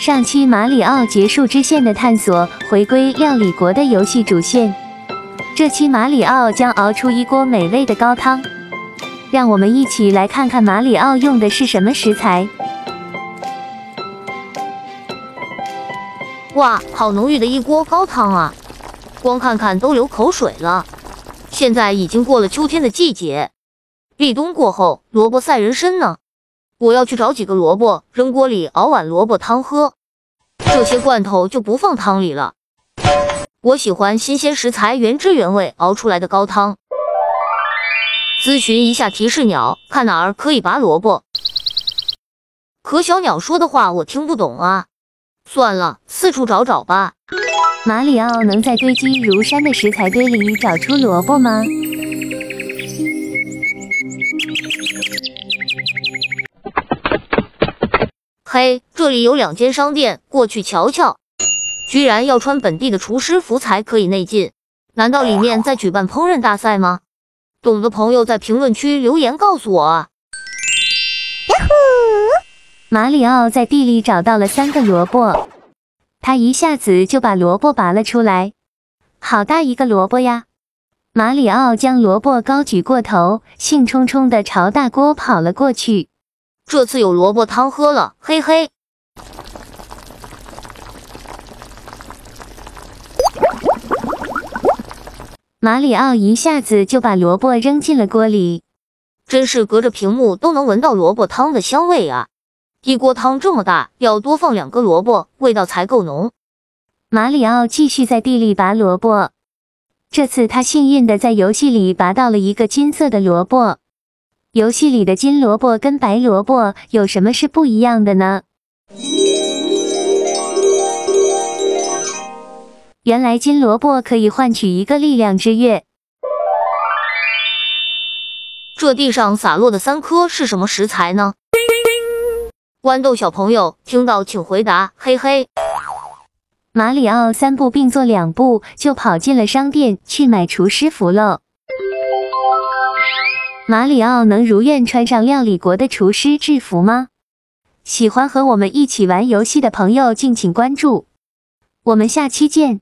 上期马里奥结束支线的探索，回归料理国的游戏主线。这期马里奥将熬出一锅美味的高汤，让我们一起来看看马里奥用的是什么食材。哇，好浓郁的一锅高汤啊！光看看都流口水了。现在已经过了秋天的季节，立冬过后，萝卜赛人参呢。我要去找几个萝卜，扔锅里熬碗萝卜汤喝。这些罐头就不放汤里了。我喜欢新鲜食材原汁原味熬出来的高汤。咨询一下提示鸟，看哪儿可以拔萝卜。可小鸟说的话我听不懂啊。算了，四处找找吧。马里奥能在堆积如山的食材堆里找出萝卜吗？嘿，这里有两间商店，过去瞧瞧。居然要穿本地的厨师服才可以内进，难道里面在举办烹饪大赛吗？懂的朋友在评论区留言告诉我啊！呀呼！马里奥在地里找到了三个萝卜，他一下子就把萝卜拔了出来，好大一个萝卜呀！马里奥将萝卜高举过头，兴冲冲的朝大锅跑了过去。这次有萝卜汤喝了，嘿嘿！马里奥一下子就把萝卜扔进了锅里，真是隔着屏幕都能闻到萝卜汤的香味啊！一锅汤这么大，要多放两个萝卜，味道才够浓。马里奥继续在地里拔萝卜，这次他幸运的在游戏里拔到了一个金色的萝卜。游戏里的金萝卜跟白萝卜有什么是不一样的呢？原来金萝卜可以换取一个力量之月。这地上洒落的三颗是什么食材呢？豌豆小朋友听到请回答，嘿嘿。马里奥三步并作两步就跑进了商店去买厨师服喽。马里奥能如愿穿上料理国的厨师制服吗？喜欢和我们一起玩游戏的朋友，敬请关注，我们下期见。